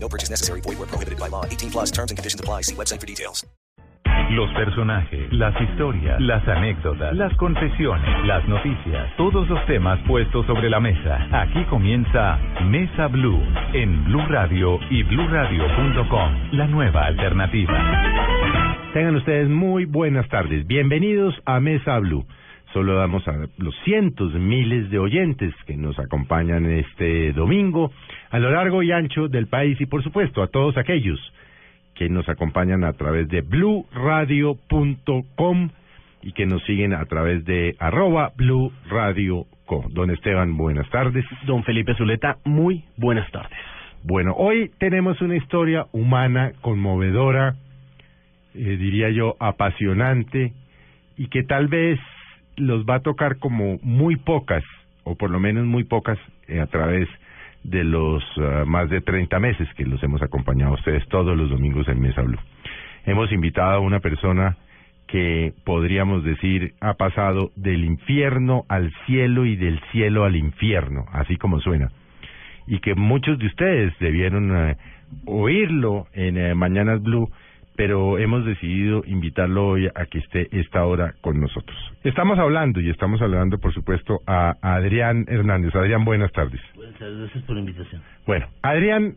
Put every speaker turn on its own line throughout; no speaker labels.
No purchase necessary. Void where prohibited by law. 18 plus terms and conditions apply. See website for details.
Los personajes, las historias, las anécdotas, las confesiones, las noticias, todos los temas puestos sobre la mesa. Aquí comienza Mesa Blue en Blue Radio y bluradio.com, la nueva alternativa.
Tengan ustedes muy buenas tardes. Bienvenidos a Mesa Blue. Solo damos a los cientos, miles de oyentes que nos acompañan este domingo a lo largo y ancho del país y por supuesto a todos aquellos que nos acompañan a través de bluradio.com y que nos siguen a través de arroba Blue Radio Co. Don Esteban, buenas tardes.
Don Felipe Zuleta, muy buenas tardes.
Bueno, hoy tenemos una historia humana, conmovedora, eh, diría yo, apasionante y que tal vez los va a tocar como muy pocas, o por lo menos muy pocas, eh, a través de los uh, más de 30 meses que los hemos acompañado a ustedes todos los domingos en Mesa Blue. Hemos invitado a una persona que podríamos decir ha pasado del infierno al cielo y del cielo al infierno, así como suena. Y que muchos de ustedes debieron uh, oírlo en uh, Mañanas Blue pero hemos decidido invitarlo hoy a que esté esta hora con nosotros. Estamos hablando y estamos hablando, por supuesto, a Adrián Hernández. Adrián, buenas tardes.
Buenas tardes, gracias por la invitación.
Bueno, Adrián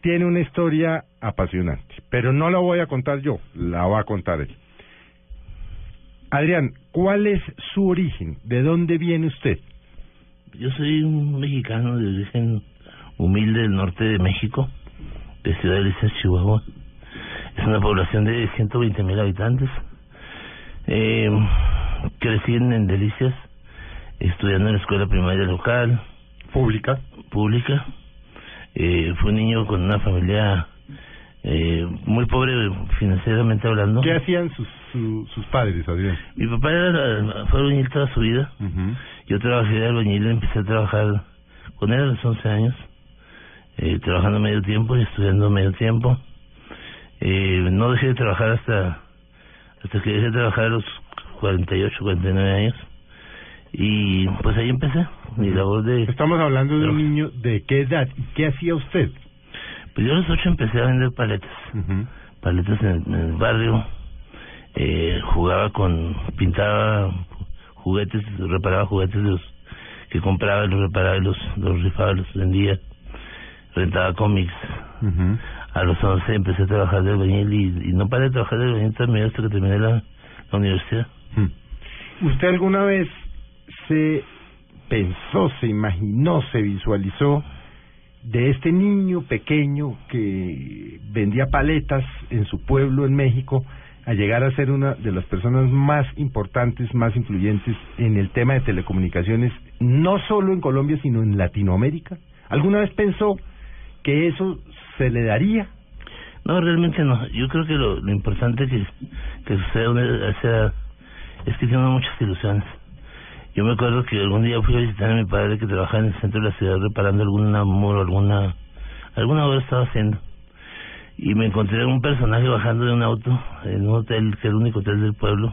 tiene una historia apasionante, pero no la voy a contar yo, la va a contar él. Adrián, ¿cuál es su origen? ¿De dónde viene usted?
Yo soy un mexicano de origen humilde del norte de México, de Ciudad de Lisa, Chihuahua. Es una población de 120 mil habitantes. Eh, crecí en, Delicias, estudiando en la escuela primaria local.
¿Pública?
Pública. Eh, fue un niño con una familia eh, muy pobre financieramente hablando.
¿Qué hacían sus, sus padres, Adrián?
Mi papá era, fue albañil toda su vida. Yo trabajé de albañil, empecé a trabajar con él a los 11 años, eh, trabajando medio tiempo y estudiando medio tiempo. Eh, no dejé de trabajar hasta hasta que dejé de trabajar a los 48, 49 años. Y pues ahí empecé mi labor de...
Estamos hablando de un niño de qué edad y qué hacía usted.
Pues yo a los 8 empecé a vender paletas. Paletas en, el barrio. Eh, jugaba con... Pintaba juguetes, reparaba juguetes de los que compraba, los reparaba, los, los rifaba, los vendía. Rentaba cómics. A los 11 empecé a trabajar de albañil y, no paré de trabajar de albañil también hasta que terminé la, la universidad.
¿Usted alguna vez se pensó, se imaginó, se visualizó de este niño pequeño que vendía paletas en su pueblo en México a llegar a ser una de las personas más importantes, más influyentes en el tema de telecomunicaciones, no solo en Colombia, sino en Latinoamérica? ¿Alguna vez pensó que eso se le daría?
No, realmente no. Yo creo que lo, lo importante que, que sucede a esa edad es que tengo muchas ilusiones. Yo me acuerdo que algún día fui a visitar a mi padre que trabajaba en el centro de la ciudad reparando alguna muro, alguna alguna obra estaba haciendo. Y me encontré un personaje bajando de un auto en un hotel, que es el único hotel del pueblo,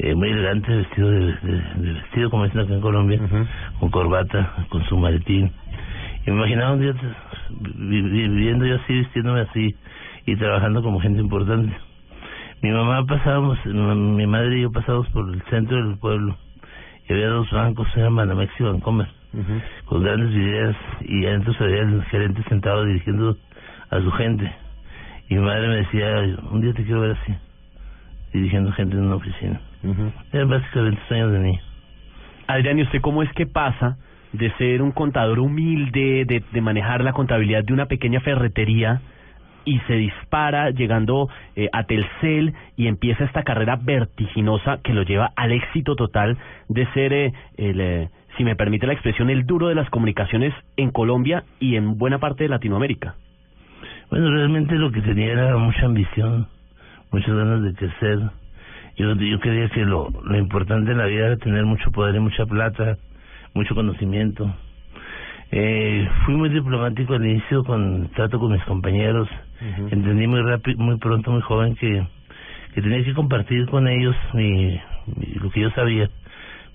eh, muy elegante, vestido de, de, vestido como dicen acá en Colombia, con corbata, con su maletín. Y me imaginaba un día viviendo yo así, vistiéndome así y trabajando como gente importante. Mi mamá pasábamos, mi madre y yo pasábamos por el centro del pueblo y había dos bancos, eran Banamex y Bancomer, con grandes videos y adentro se veía el gerente sentado dirigiendo a su gente. Y mi madre me decía, un día te quiero ver así, dirigiendo gente en una oficina. Eran básicamente sueños de niño.
Adrián, ¿y usted cómo es que pasa de ser un contador humilde, de, manejar la contabilidad de una pequeña ferretería, y se dispara llegando eh, a Telcel y empieza esta carrera vertiginosa que lo lleva al éxito total de ser eh, el eh, si me permite la expresión el duro de las comunicaciones en Colombia y en buena parte de Latinoamérica.
Bueno, realmente lo que tenía era mucha ambición, muchas ganas de crecer. Yo, yo creía que lo, lo importante en la vida era tener mucho poder y mucha plata, mucho conocimiento. Eh, fui muy diplomático al inicio con trato con mis compañeros. Entendí muy rápido, muy pronto, muy joven que, que tenía que compartir con ellos mi, mi- lo que yo sabía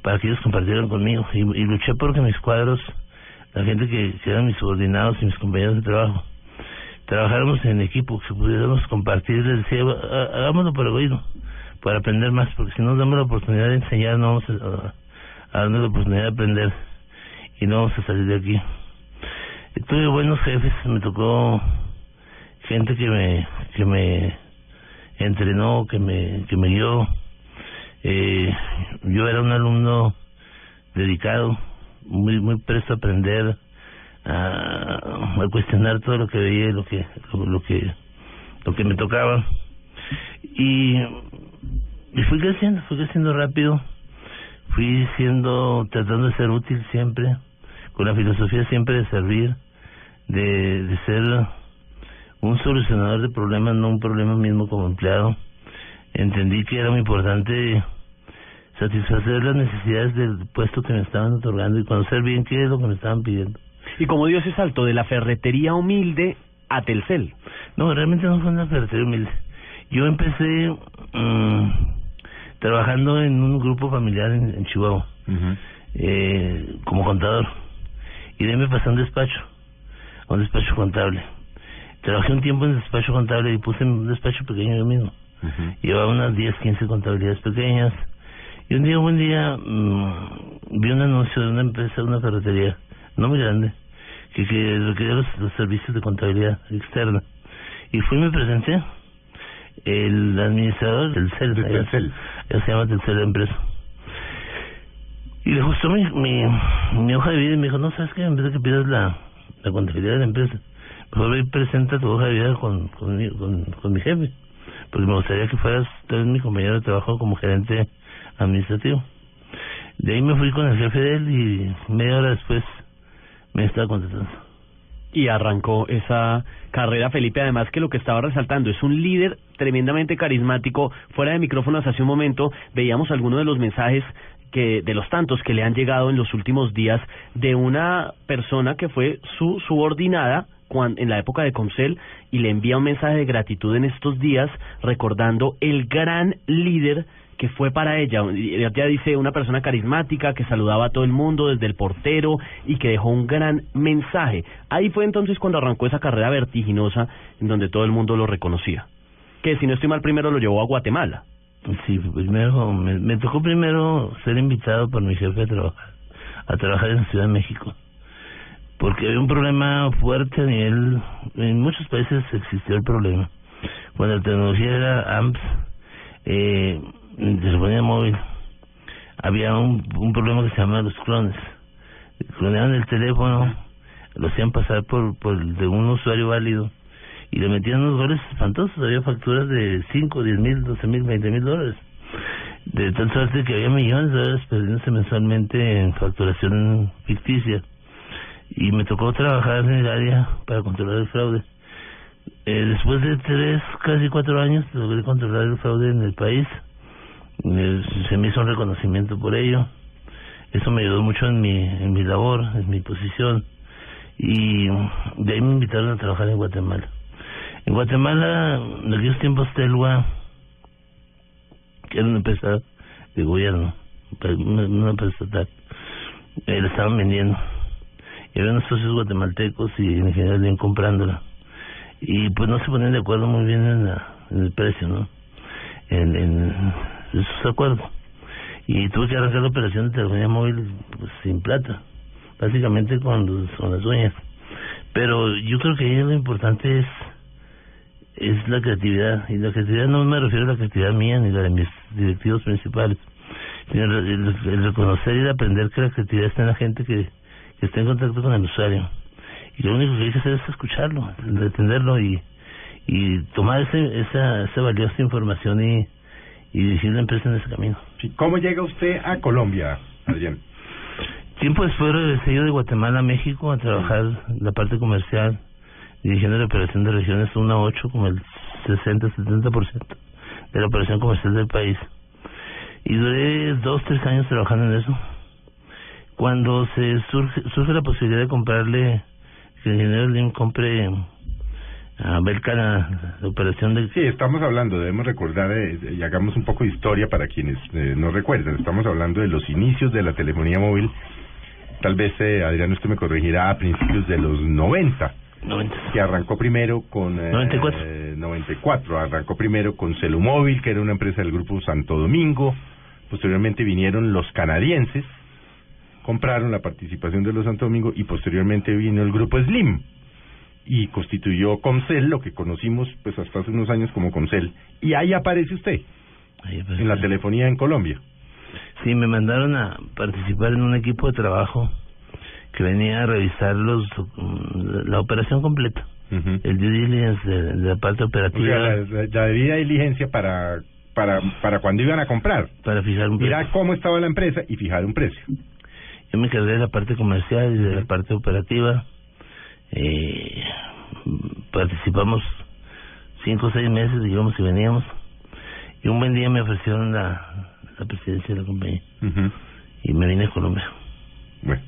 para que ellos compartieran conmigo y, y luché porque mis cuadros, la gente que, que eran mis subordinados y mis compañeros de trabajo, trabajáramos en equipo, que pudiéramos compartir, les decía, "Ha- hagámoslo por egoísmo, para aprender más, porque si no nos damos la oportunidad de enseñar, no vamos a, a darnos la oportunidad de aprender y no vamos a salir de aquí. Y tuve buenos jefes, me tocó gente que me que me entrenó, que me que me guió. Eh, yo era un alumno dedicado, muy muy presto a aprender, a, a cuestionar todo lo que veía, lo que lo, lo que lo que me tocaba y, y fui creciendo, fui creciendo rápido, fui siendo tratando de ser útil siempre, con la filosofía siempre de servir, de, de ser un solucionador de problemas, no un problema mismo como empleado. Entendí que era muy importante satisfacer las necesidades del puesto que me estaban otorgando y conocer bien qué es lo que me estaban pidiendo.
¿Y cómo dio ese salto de la ferretería humilde a Telcel?
No, realmente no fue una ferretería humilde. Yo empecé mm, trabajando en un grupo familiar en, en Chihuahua, eh, como contador. Y de ahí me pasé a un despacho, a un despacho contable. Trabajé un tiempo en despacho contable y puse un despacho pequeño yo mismo. Llevaba unas 10, 15 contabilidades pequeñas. Y un día, un buen día, mm, vi un anuncio de una empresa, de una ferretería, no muy grande, que, que requería los, los servicios de contabilidad externa. Y fui y me presenté. El administrador del CEL,
De
allá se llama Telcel la empresa. Y le gustó mi, mi, hoja de vida y me dijo, no, ¿sabes qué? En vez de que pidas la, la contabilidad de la empresa, mejor ve presenta tu hoja de vida con, con, mi, con, con mi jefe. Porque me gustaría que fueras tú eres mi compañero de trabajo como gerente administrativo. De ahí me fui con el jefe de él y media hora después me estaba contratando.
y arrancó esa carrera Felipe además que lo que estaba resaltando es un líder tremendamente carismático fuera de micrófonos hace un momento veíamos algunos de los mensajes que de los tantos que le han llegado en los últimos días de una persona que fue su subordinada cuan- en la época de Comcel y le envía un mensaje de gratitud en estos días recordando el gran líder que fue para ella. Ella dice una persona carismática que saludaba a todo el mundo desde el portero y que dejó un gran mensaje. Ahí fue entonces cuando arrancó esa carrera vertiginosa en donde todo el mundo lo reconocía. Que si no estoy mal primero lo llevó a Guatemala.
Sí, primero, me, me tocó primero ser invitado por mi jefe a trabajar, a trabajar en Ciudad de México. Porque había un problema fuerte a nivel, en muchos países existió el problema. Cuando la tecnología era AMPS, eh, telefonía móvil, había un, problema que se llama los clones. Cloneaban el teléfono, lo hacían pasar por, por de un usuario válido y le metían unos goles espantosos. Había facturas de 5, 10 mil, 12 mil, 20 mil dólares. De tal suerte que había millones de dólares perdiéndose mensualmente en facturación ficticia. Y me tocó trabajar en el área para controlar el fraude. Eh, después de tres, casi cuatro años, logré controlar el fraude en el país. Eh, se me hizo un reconocimiento por ello. Eso me ayudó mucho en mi, en mi labor, en mi posición. Y de ahí me invitaron a trabajar en Guatemala. En Guatemala, en aquellos tiempos, Telua, que era una empresa de gobierno, una, empresa estatal, eh, la estaban vendiendo. Y había unos socios guatemaltecos y en general bien comprándola. Y pues no se ponían de acuerdo muy bien en, la, el precio, ¿no? En, en esos acuerdos. Y tuve que arrancar la operación de telefonía móvil pues, sin plata, básicamente con, los, con las uñas. Pero yo creo que ahí lo importante es es la creatividad. Y la creatividad no me refiero a la creatividad mía ni la de mis directivos principales, sino el, el- el reconocer y el aprender que la creatividad está en la gente que, que está en contacto con el usuario. Y lo único que hay que hacer es escucharlo, entenderlo y, y tomar ese, esa, esa valiosa información y, y dirigir la empresa en ese camino.
¿Cómo llega usted a Colombia, Adrián?
Tiempo después regresé yo de Guatemala a México a trabajar la parte comercial, dirigiendo la operación de regiones 1 a 8 como el 60-70% de la operación comercial del país. Y duré dos, tres años trabajando en eso. Cuando se surge, surge la posibilidad de comprarle, que el ingeniero Slim compre a Belka la, la operación del...
Sí, estamos hablando, debemos recordar eh, y hagamos un poco de historia para quienes eh, no recuerdan. Estamos hablando de los inicios de la telefonía móvil. Tal vez, eh, Adrián, usted me corregirá a principios de los 90.
90.
que arrancó primero con eh,
94.
94, arrancó primero con Celumóvil, que era una empresa del grupo Santo Domingo, posteriormente vinieron los canadienses, compraron la participación de los Santo Domingo y posteriormente vino el grupo Slim y constituyó Comcel, lo que conocimos pues hasta hace unos años como Comcel, y ahí aparece usted
Ahí aparece.
en la telefonía en Colombia.
Sí, me mandaron a participar en un equipo de trabajo que venía a revisar los mm, la operación completa, el due diligence de, de la parte
O
operativa
sea, la, debida diligencia para para para cuando iban a comprar.
para fijar un precio.
Mirar cómo estaba la empresa y fijar un precio.
Yo me encargué de la parte comercial y de la parte operativa. Eh, participamos cinco o seis meses, digamos, y veníamos. Y un buen día me ofrecieron la, la presidencia de la compañía y me vine a Colombia.
Bueno,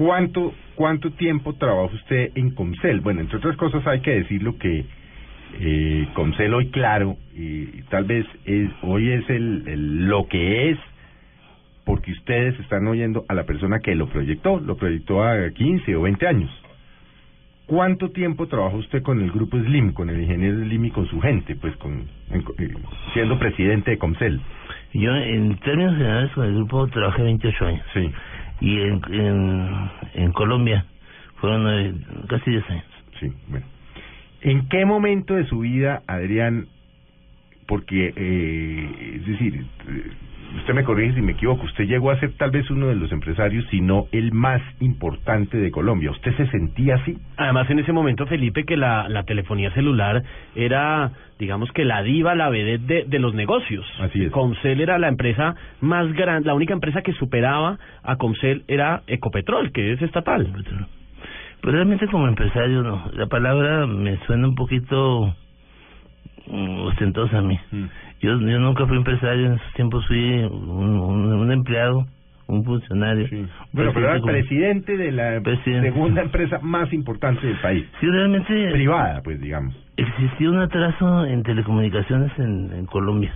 ¿cuánto cuánto tiempo trabaja usted en Comcel? Bueno, entre otras cosas hay que decirlo que eh, Comcel hoy claro y tal vez es hoy es el, el- lo que es porque ustedes están oyendo a la persona que lo proyectó, lo proyectó a 15 o 20 años. ¿Cuánto tiempo trabaja usted con el grupo Slim, con el ingeniero Slim y con su gente, pues con en- eh, siendo presidente de Comcel?
Yo, en términos generales, con el grupo trabajé 28 años.
Sí,
Y en, en, en Colombia fueron nueve- casi 10 años.
sí, bueno. ¿En qué momento de su vida, Adrián, porque, eh, es decir, eh, usted me corrige si me equivoco, usted llegó a ser tal vez uno de los empresarios, si no el más importante de Colombia. ¿Usted se sentía así?
Además, en ese momento, Felipe, que la, la telefonía celular era, digamos que la diva, la vedette de, de los negocios.
Así es.
Comcel era la empresa más grande, la única empresa que superaba a Comcel era Ecopetrol, que es estatal.
Pues realmente como empresario, no. La palabra me suena un poquito mm, ostentosa a mí. Yo, yo nunca fui empresario, en esos tiempos fui un, un, un empleado, un funcionario.
Sí. Pero, era el
presidente
de la
Presidente.
segunda empresa más importante del país.
Sí, realmente
Privada, pues, digamos.
existía un atraso en telecomunicaciones en, en Colombia.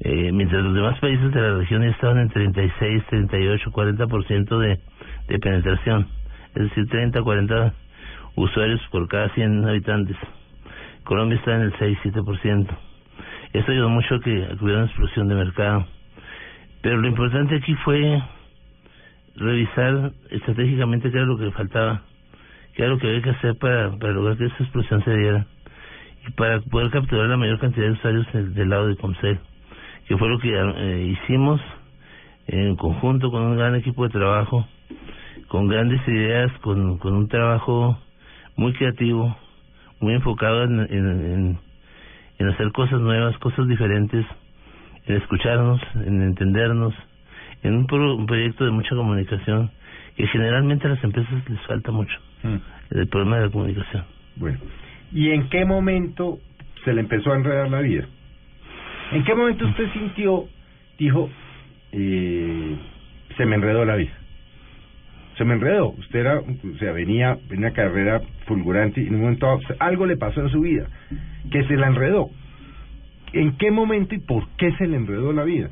Eh, mientras los demás países de la región estaban en 36, 38, 40% de, de penetración. Es decir, 30, 40 usuarios por cada 100 habitantes. Colombia está en el 6, 7%. Esto ayudó mucho a que, hubiera una explosión de mercado. Pero lo importante aquí fue revisar estratégicamente qué era lo que faltaba, qué era lo que había que hacer para, para lograr que esa explosión se diera y para poder capturar la mayor cantidad de usuarios del, del lado de Comcel, que fue lo que eh, hicimos en conjunto con un gran equipo de trabajo, con grandes ideas, con, con un trabajo muy creativo, muy enfocado en, en, en, en hacer cosas nuevas, cosas diferentes, en escucharnos, en entendernos, en un, pro- un proyecto de mucha comunicación que generalmente a las empresas les falta mucho, el problema de la comunicación.
Bueno, ¿y en qué momento se le empezó a enredar la vida? ¿En qué momento usted sintió, dijo, eh, se me enredó la vida? Se me enredó. Usted era, o sea, venía en una carrera fulgurante y en un momento algo le pasó en su vida que se la enredó. ¿En qué momento y por qué se le enredó la vida?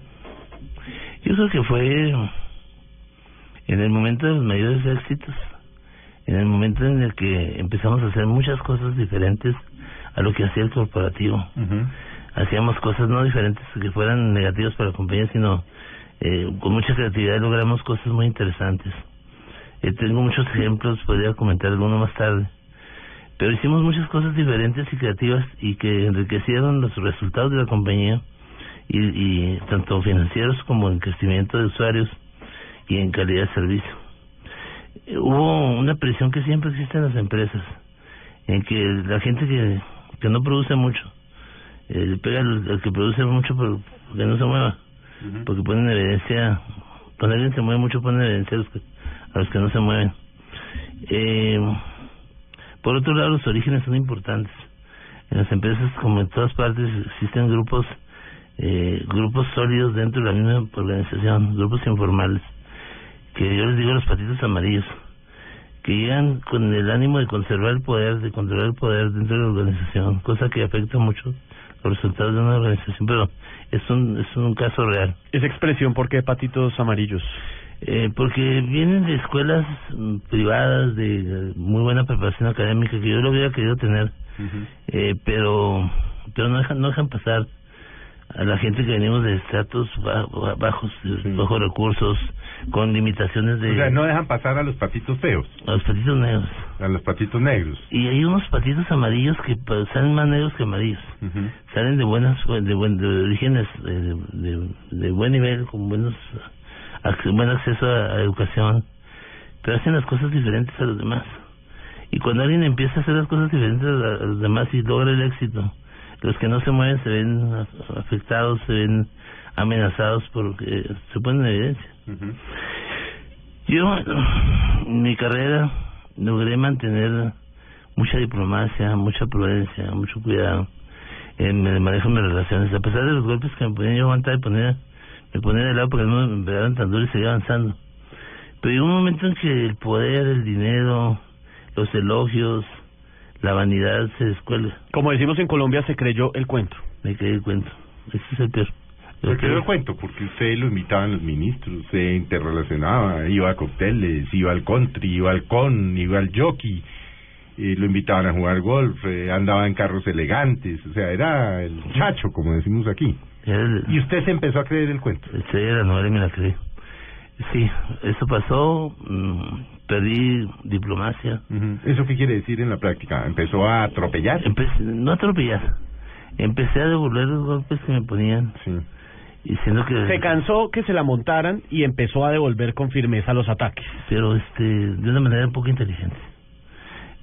Yo creo que fue en el momento de los mayores éxitos, en el momento en el que empezamos a hacer muchas cosas diferentes a lo que hacía el corporativo. Hacíamos cosas no diferentes que fueran negativas para la compañía, sino eh, con mucha creatividad logramos cosas muy interesantes. Eh, tengo muchos ejemplos, podría comentar alguno más tarde. Pero hicimos muchas cosas diferentes y creativas y que enriquecieron los resultados de la compañía y, y tanto financieros como en crecimiento de usuarios y en calidad de servicio. Eh, Hubo una presión que siempre existe en las empresas, en que la gente que, que no produce mucho, eh, le pega al, al que produce mucho por- porque no se mueva, porque ponen en evidencia, cuando alguien se mueve mucho ponen en evidencia a los que, a los que no se mueven. Eh, por otro lado, los orígenes son importantes. En las empresas, como en todas partes, existen grupos eh, grupos sólidos dentro de la misma organización, grupos informales, que yo les digo los patitos amarillos, que llegan con el ánimo de conservar el poder, de controlar el poder dentro de la organización, cosa que afecta mucho los resultados de una organización, pero es un, es un caso real.
Esa expresión, ¿por qué patitos amarillos?
Eh, porque vienen de escuelas mm, privadas de eh, muy buena preparación académica que yo lo hubiera querido tener, eh, pero pero no dejan no dejan pasar a la gente que venimos de estratos ba- ba- bajos, bajos recursos, con limitaciones de
O sea, no dejan pasar a los patitos feos,
a los patitos negros.
a los patitos negros.
Y hay unos patitos amarillos que pa- salen más negros que amarillos. Salen de buenas de, buen, de orígenes de, de, de buen nivel, con buenos buen acceso a, a educación, pero hacen las cosas diferentes a los demás. Y cuando alguien empieza a hacer las cosas diferentes a, a los demás y logra el éxito, los que no se mueven se ven afectados, se ven amenazados porque se ponen en evidencia. Yo, en mi carrera, logré mantener mucha diplomacia, mucha prudencia, mucho cuidado en el manejo de mis relaciones. A pesar de los golpes que me ponían yo aguantar y poner, me ponía de lado porque no me pegaban tan duro y seguía avanzando. Pero llegó un momento en que el poder, el dinero, los elogios, la vanidad se descuelga.
Como decimos en Colombia, se creyó el cuento.
Me creí el cuento. Ese es el peor.
¿Por qué lo cuento? Porque usted lo invitaban los ministros, se interrelacionaba, iba a cócteles, iba al country, iba al con, iba al jockey, y lo invitaban a jugar golf, eh, andaba en carros elegantes, o sea, era el chacho, como decimos aquí.
Era el-
Y usted se empezó a creer el cuento.
De la novela y me la creí. Sí, eso pasó, mm, perdí diplomacia.
¿Eso qué quiere decir en la práctica? ¿Empezó a atropellar?
empecé, no a atropellar, empecé a devolver los golpes que me ponían,
Sí.
diciendo que...
Se cansó que se la montaran y empezó a devolver con firmeza los ataques.
Pero este, de una manera poco inteligente.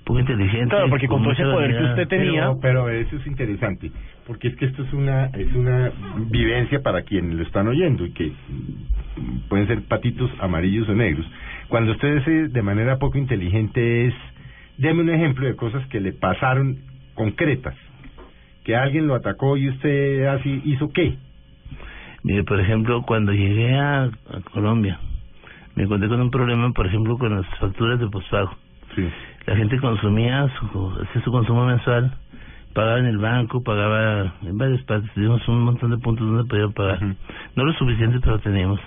Poco inteligente.
Claro, porque con todo ese poder que usted tenía...
Pero, pero eso es interesante, porque es que esto es una es una vivencia para quienes lo están oyendo y que pueden ser patitos amarillos o negros. Cuando usted dice de manera poco inteligente es, deme un ejemplo de cosas que le pasaron concretas, que alguien lo atacó y usted así hizo qué.
Mire, por ejemplo, cuando llegué a, a Colombia, me encontré con un problema, por ejemplo, con las facturas de postpago.
Sí.
La gente consumía su, hacía su consumo mensual, pagaba en el banco, pagaba en varias partes, teníamos un montón de puntos donde podía pagar. No lo suficiente, pero teníamos.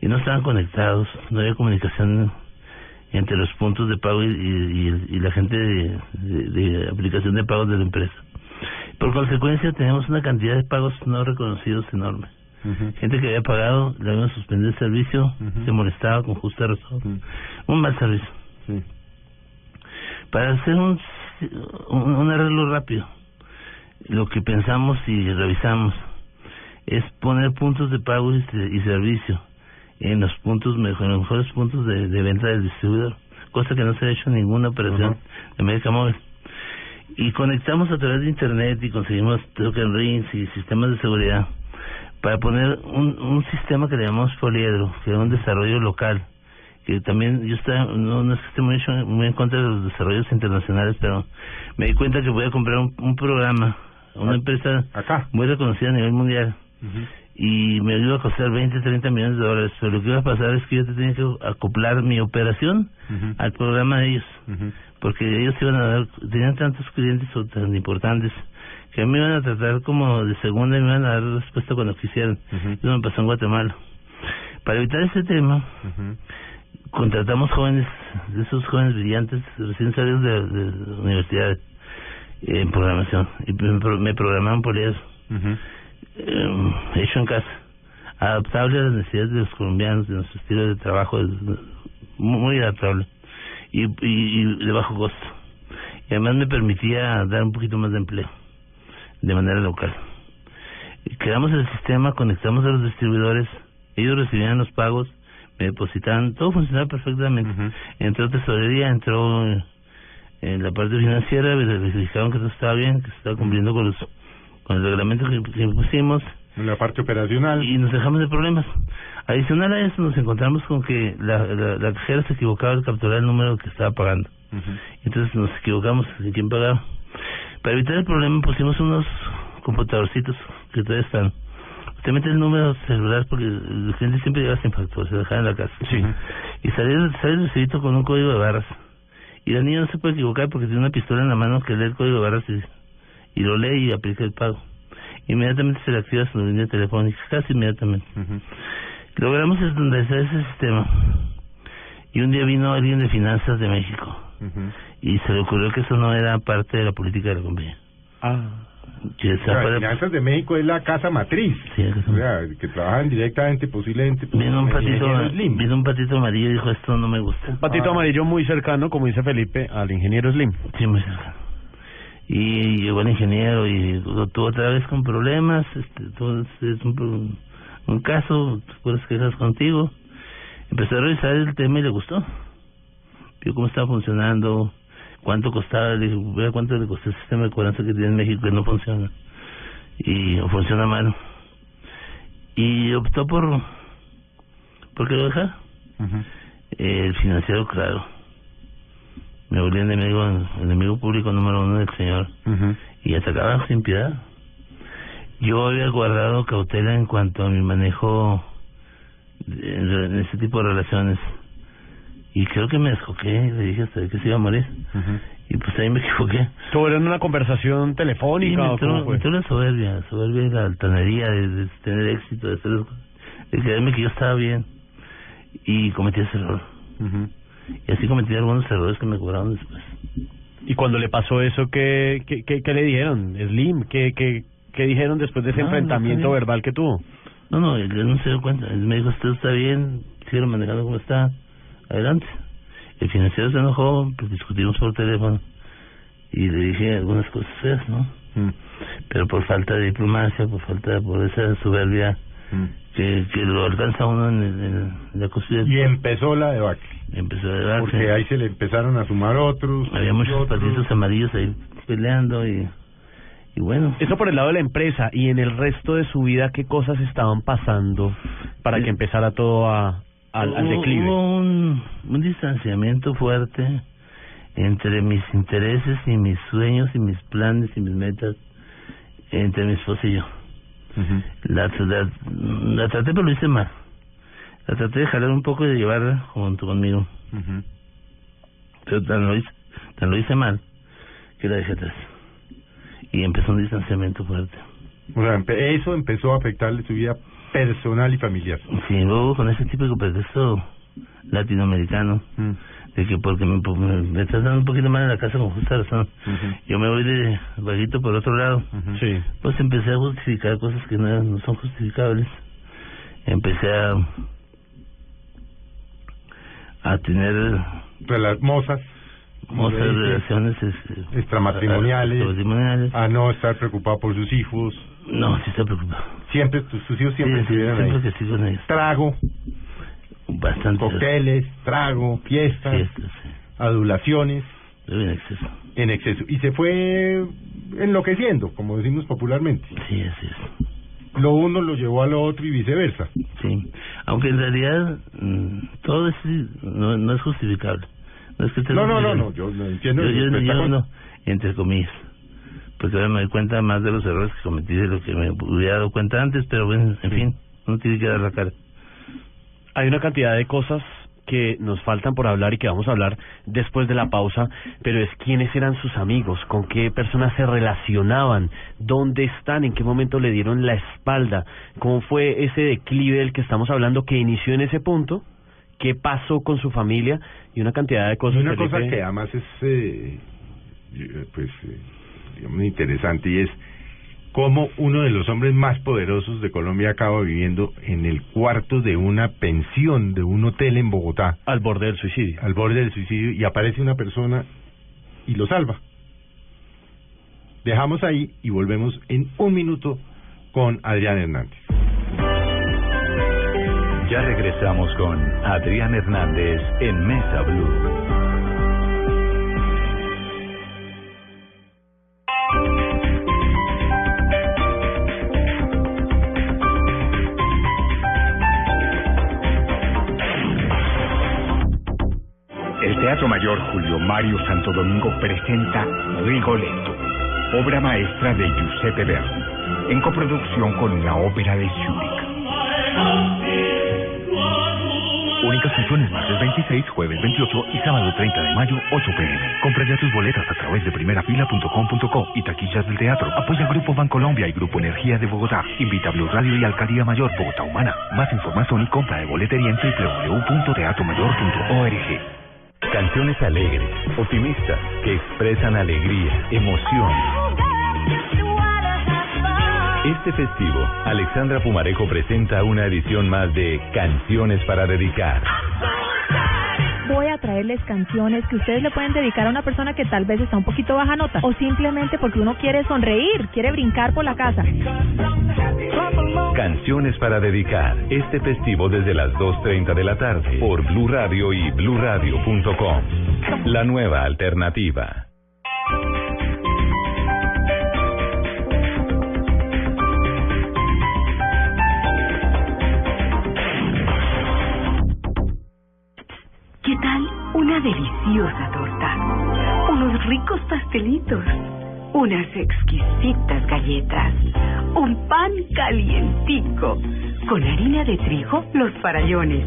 Y no estaban conectados, no había comunicación entre los puntos de pago y, y, y- y la gente de, de- de aplicación de pagos de la empresa. Por consecuencia, teníamos una cantidad de pagos no reconocidos enorme. Gente que había pagado, le habían suspendido el servicio, se molestaba con justa razón. Un mal servicio.
Sí.
Para hacer un, un, arreglo rápido, lo que pensamos y revisamos es poner puntos de pago y, se- y servicio en los puntos mejor, en los mejores puntos de, de venta del distribuidor, cosa que no se ha hecho en ninguna operación de América Móvil. Y conectamos a través de internet y conseguimos token rings y sistemas de seguridad para poner un, un sistema que le llamamos poliedro, que era un desarrollo local, que también yo estaba, no, no es que esté muy, hecho- muy en contra de los desarrollos internacionales, pero me di cuenta que voy a comprar un, un programa, a una
Ah,
empresa
Acá.
muy reconocida a nivel mundial, y me iba a costar 20, 30 millones de dólares, pero lo que iba a pasar es que yo tenía que acoplar mi operación al programa de ellos, porque ellos iban a dar, tenían tantos clientes o tan importantes, que me iban a tratar como de segunda y me iban a dar respuesta cuando quisieran. Eso me pasó en Guatemala. Para evitar ese tema. Contratamos jóvenes, de esos jóvenes brillantes, recién salidos de, de universidades en programación, y me, me programaron por eso, eh, hecho en casa, adaptable a las necesidades de los colombianos, de nuestro estilo de trabajo, es muy, adaptable, y, y, y de bajo costo. Y además me permitía dar un poquito más de empleo, de manera local. Creamos el sistema, conectamos a los distribuidores, ellos recibían los pagos, me depositaban, todo funcionaba perfectamente.
Ujú.
Entró tesorería, entró eh, en la parte financiera, verificaron que todo estaba bien, que se estaba cumpliendo con los con el reglamento que, que pusimos
En la parte operacional.
y nos dejamos de problemas. Adicional a eso nos encontramos con que la, la, la cajera se equivocaba al capturar el número que estaba pagando. Entonces nos equivocamos de quién pagaba. Para evitar el problema pusimos unos computadorcitos que todavía están te mete el número celular porque el cliente siempre llega sin factura, se dejaba en la casa.
Sí.
Y sale, sale el recibito con un código de barras. Y la niña no se puede equivocar porque tiene una pistola en la mano que lee el código de barras y, y lo lee y aplica el pago. Inmediatamente se le activa su línea telefónica, casi inmediatamente. Logramos estandarizar ese sistema. Y un día vino alguien de finanzas de México y se le ocurrió que eso no era parte de la política de la compañía.
Ah.
Que
sea,
fuera-
Finanzas de México es la casa matriz.
Sí, la casa
O sea, que trabajan directamente, posiblemente. pues,
Vino un patito, vino un patito amarillo y dijo esto no me gusta.
Un patito
Ah.
amarillo muy cercano, como dice Felipe, al ingeniero Slim.
Sí, muy cerca. Y llegó el ingeniero y lo tuvo otra vez con problemas, este, todo es es un, un caso, puras quejas contigo. Empezó a revisar el tema y le gustó. Vio cómo estaba funcionando, cuánto costaba, le dije, vea cuánto le costó el sistema de cobranza que tiene en México que no funciona. Y o funciona mal. Y optó por, por que lo dejara. El financiero, claro. Me volví enemigo, enemigo público número uno del señor. Y atacaba sin piedad. Yo había guardado cautela en cuanto a mi manejo en, ese tipo de relaciones. Y creo que me descoqué, le dije hasta que se iba a morir. Y pues ahí me equivoqué.
¿Tuvo en una conversación telefónica
me
o cómo
entró,
fue?
me entró la soberbia, soberbia y la altanería de, de tener éxito, de, hacer, de creerme que yo estaba bien. Y cometí ese error. Y así cometí algunos errores que me cobraron después.
Y cuando le pasó eso, ¿qué, qué, qué, qué le dijeron? Slim, ¿qué, qué, qué dijeron después de ese
No,
enfrentamiento verbal que tuvo?
No, no, él no se dio cuenta. Él me dijo, usted está bien, sigue manejando como está, adelante. El financiero se enojó, pues discutimos por teléfono y le dije algunas cosas feas, ¿no? Pero por falta de diplomacia, por falta, por esa soberbia que, que lo alcanza uno en, el- en la cocina.
Y empezó la debacle.
Empezó a darse.
Porque ahí se le empezaron a sumar otros.
Había muchos
otros.
patitos amarillos ahí peleando y, y bueno.
Eso por el lado de la empresa y en el resto de su vida, ¿qué cosas estaban pasando para que empezara todo a, al, declive?
Hubo un, un distanciamiento fuerte entre mis intereses y mis sueños y mis planes y mis metas entre mi y yo. la, la, la traté pero lo hice mal. La traté de jalar un poco y de llevarla junto conmigo. Pero tan lo hice, tan lo hice mal que la dejé atrás. Y empezó un distanciamiento fuerte.
O sea, eso empezó a afectarle su vida personal y familiar.
Sí, luego con ese típico pretexto latinoamericano de que porque me, pues, me, me estás dando un poquito mal en la casa con justa razón, yo me voy de vaguito por otro lado.
Sí.
Pues empecé a justificar cosas que no, no son justificables. Empecé a a tener
Rela- mozas.
relaciones este,
extramatrimoniales, a no estar preocupado por sus hijos.
No, sí estoy preocupado.
Siempre, tus, hijos siempre
Sí,
estuvieron
siempre
ahí.
que.
Trago,
Bastante.
cócteles, trago, fiestas,
Fiestas, sí.
adulaciones
en exceso.
en exceso. Y se fue enloqueciendo, como decimos popularmente.
Sí, así es.
Lo uno lo llevó a lo otro y viceversa.
Sí, aunque en realidad mm, todo es, no, no es justificable. No es que esté
No, no, no, no, yo no entiendo.
Yo, yo, yo no, entre comillas. Porque ahora me doy cuenta más de los errores que cometí de lo que me hubiera dado cuenta antes, pero bueno, en fin, uno tiene que dar la cara.
Hay una cantidad de cosas que nos faltan por hablar y que vamos a hablar después de la pausa, pero es quiénes eran sus amigos, con qué personas se relacionaban, dónde están, en qué momento le dieron la espalda, cómo fue ese declive del que estamos hablando que inició en ese punto, qué pasó con su familia y una cantidad de
Y
cosas.
una cosa
Felipe.
que además es, eh, eh, pues, eh, digamos, interesante y es cómo uno de los hombres más poderosos de Colombia acaba viviendo en el cuarto de una pensión de un hotel en Bogotá,
al borde del suicidio.
al borde del suicidio, y aparece una persona y lo salva. Dejamos ahí y volvemos en un minuto con Adrián Hernández.
Ya regresamos con Adrián Hernández en Mesa Blue.
Teatro Mayor Julio Mario Santo Domingo presenta Rigoletto, obra maestra de Giuseppe Verdi. en coproducción con la Ópera de Zúrich. Únicas funciones martes 26, jueves 28 y sábado 30 de mayo, 8 pm. Compra ya tus boletas a través de primerafila.com.co y taquillas del teatro. Apoya Grupo Bancolombia y Grupo Energía de Bogotá. Invita a Blue Radio y Alcaldía Mayor Bogotá Humana. Más información y compra de boletería en www.teatromayor.org.
Canciones alegres, optimistas, que expresan alegría, emoción. Este festivo, Alexandra Pumarejo presenta una edición más de Canciones para dedicar.
Voy a traerles canciones que ustedes le pueden dedicar a una persona que tal vez está un poquito baja nota o simplemente porque uno quiere sonreír, quiere brincar por la casa.
Canciones para dedicar. Este festivo desde las 2.30 de la tarde por Blue Radio y bluradio.com. La nueva alternativa.
¿Qué tal una deliciosa torta? Unos ricos pastelitos, unas exquisitas galletas, un pan calientico, con harina de trigo, los farallones.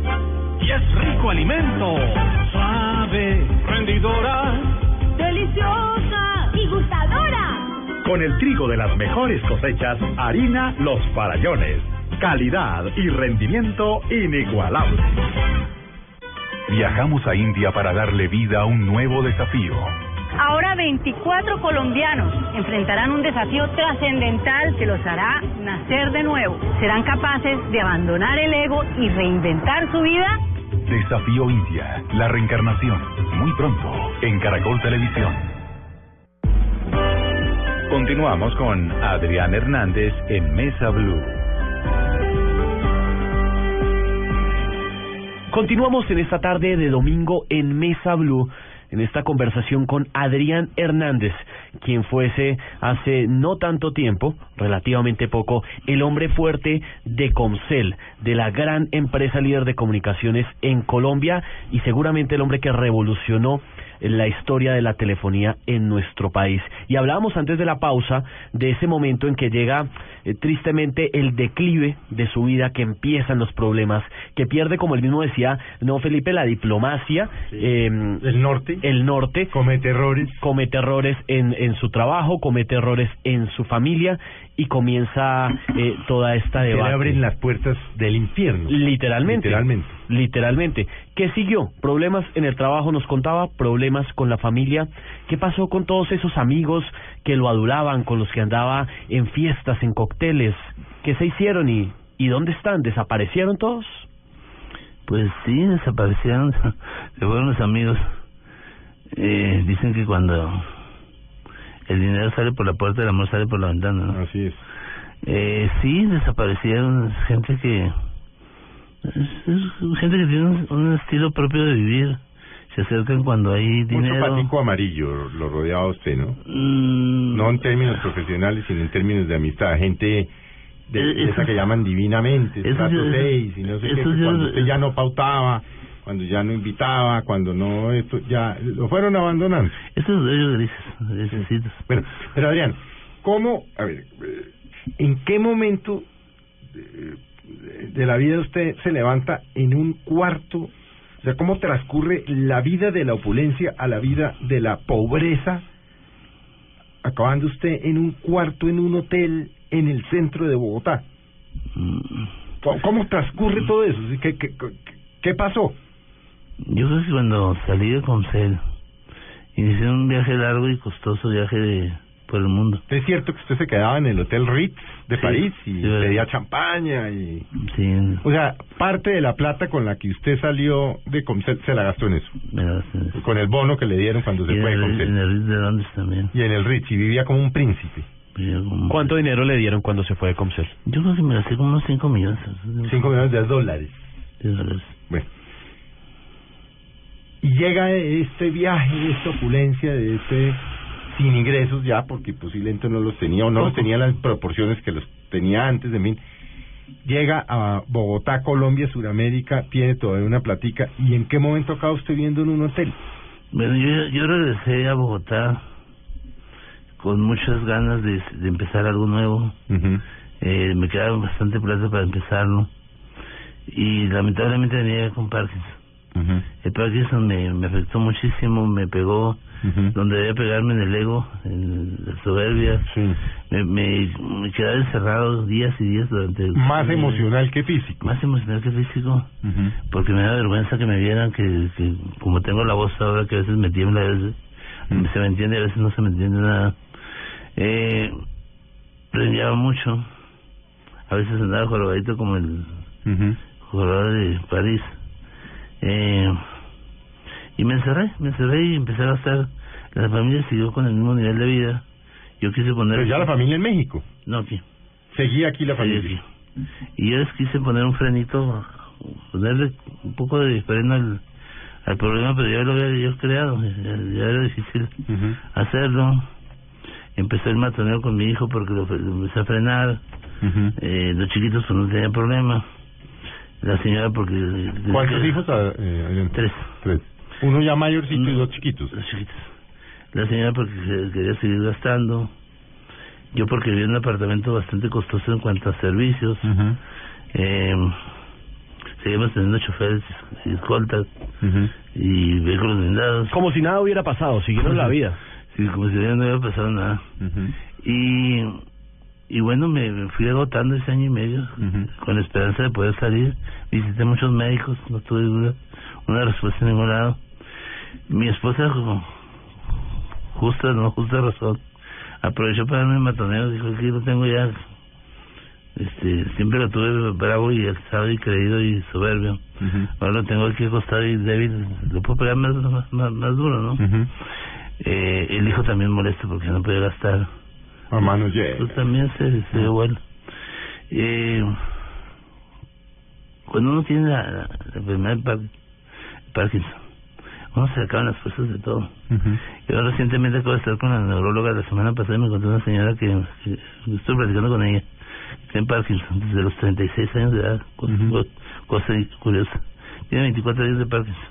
Y es rico alimento, suave, rendidora,
deliciosa y gustadora.
Con el trigo de las mejores cosechas, harina Los Farallones. Calidad y rendimiento inigualable.
Viajamos a India para darle vida a un nuevo desafío.
Ahora 24 colombianos enfrentarán un desafío trascendental que los hará nacer de nuevo. ¿Serán capaces de abandonar el ego y reinventar su vida?
Desafío India, la reencarnación. Muy pronto, en Caracol Televisión. Continuamos con Adrián Hernández en Mesa Blue.
Continuamos en esta tarde de domingo en Mesa Blue, en esta conversación con Adrián Hernández, quien fuese hace no tanto tiempo, relativamente poco, el hombre fuerte de Comcel, de la gran empresa líder de comunicaciones en Colombia y seguramente el hombre que revolucionó la historia de la telefonía en nuestro país. Y hablábamos antes de la pausa de ese momento en que llega eh, tristemente el declive de su vida, que empiezan los problemas, que pierde, como él mismo decía, no Felipe, la diplomacia, eh,
el norte,
el norte.
Comete errores,
comete errores en, en su trabajo, comete errores en su familia y comienza eh, toda esta debate.
le abren las puertas del infierno.
Literalmente.
Literalmente.
Literalmente. ¿Qué siguió? Problemas en el trabajo, nos contaba, problemas con la familia. ¿Qué pasó con todos esos amigos que lo adoraban, con los que andaba en fiestas, en cócteles? ¿Qué se hicieron y, y dónde están? ¿Desaparecieron todos?
Pues sí, desaparecieron, se fueron los amigos. Eh, dicen que cuando el dinero sale por la puerta, el amor sale por la ventana, ¿no?
Así es.
Eh, sí, desaparecieron gente que... Gente que tiene un, un estilo propio de vivir. Se acercan cuando hay dinero.
Mucho patico amarillo lo rodeaba usted, ¿no?
Mm,
No en términos profesionales, sino en términos de amistad. Gente de, de
Eh,
esa que llaman divinamente, estrato
yo-
6 y no sé qué, que cuando usted ya no pautaba, cuando ya no invitaba, cuando no esto, ya lo fueron abandonando.
Esos ellos grises.
Bueno, pero Adrián, ¿cómo, a ver, eh, en qué momento de la vida usted se levanta en un cuarto? O sea, ¿cómo transcurre la vida de la opulencia a la vida de la pobreza? Acabando usted en un cuarto en un hotel en el centro de Bogotá.
Mm,
¿Cómo, cómo transcurre todo eso? ¿Qué, qué, qué, qué pasó?
Yo creo que cuando salí de Comcel, inicié un viaje largo y costoso viaje de por el mundo.
Es cierto que usted se quedaba en el Hotel Ritz de
Sí,
París y
sí,
pedía champaña y...
Sí,
O sea, parte de la plata con la que usted salió de Comcel se la gastó en eso.
¿verdad? Sí.
Con el bono que le dieron cuando se
Y en
fue de
el, en
Comcel.
el Ritz de Londres también.
Y en el Ritz, y vivía como un príncipe.
Como-
¿Cuánto dinero le dieron cuando se fue de Comcel?
yo creo que me gasté como unos 5 millones.
Cinco millones de dólares.
de dólares.
Bueno. Y llega este viaje, esta opulencia, de este sin ingresos ya, porque posiblemente no los tenía o no los tenía en las proporciones que los tenía antes de mí. Llega a Bogotá, Colombia, Sudamérica, tiene todavía una platica. ¿Y en qué momento acaba usted viendo en un hotel?
Bueno, yo, yo regresé a Bogotá con muchas ganas de, de empezar algo nuevo. eh, me quedaba bastante plata para empezarlo. Y lamentablemente venía con Parkinson. El Parkinson me, me afectó muchísimo, me pegó donde debía pegarme en el ego, en la soberbia. Me, me, me quedaba encerrado días y días durante...
Más emocional que físico.
Más emocional que físico, porque me da vergüenza que me vieran que, que como tengo la voz ahora que a veces me tiembla, a veces se me entiende, a veces no se me entiende nada. Eh, mucho, a veces andaba jorobadito como el jugador de París. Eh, y me encerré, me encerré y empecé a gastar. La familia siguió con el mismo nivel de vida. Yo quise poner...
Pero ya la familia en México.
No, aquí.
Seguía aquí la familia.
aquí. Y yo les quise poner un frenito, ponerle un poco de freno al, al problema, pero ya lo había yo creado, ya, ya era difícil hacerlo. Empecé el matoneo con mi hijo porque lo, lo empecé a frenar. eh, los chiquitos pues no tenían problema. La señora porque...
¿Cuántos hijos? eh?
Tres.
Tres. Uno ya mayorcito y dos chiquitos.
Dos chiquitos. La señora porque quería seguir gastando. Yo porque vivía en un apartamento bastante costoso en cuanto a servicios. eh, seguimos teniendo choferes y escoltas y vehículos blindados.
Como si nada hubiera pasado, siguieron la vida.
Sí, como si no hubiera pasado nada. Y y bueno, me, fui agotando ese año y medio con la esperanza de poder salir. Visité muchos médicos, no tuve duda, una respuesta en ningún lado. Mi esposa, como justa, no justa razón, aprovechó para darme matoneo, dijo que lo tengo ya. Este, siempre lo tuve bravo y alzado y creído y soberbio. Ahora lo tengo aquí acostado y débil, lo puedo pegar más, más, más, más duro, ¿no? eh, el hijo también molesto porque no puede gastar.
A llenas.
Pues también se, se dio vuelo. Eh, cuando uno tiene la, la, la enfermedad de Par- Parkinson, uno se le acaban las fuerzas de todo. Yo recientemente acabo de estar con la neuróloga la semana pasada y me encontré una señora que, que estoy platicando con ella, que tiene Parkinson desde los 36 años de edad, cosa, cosa curiosa. Tiene 24 años de Parkinson.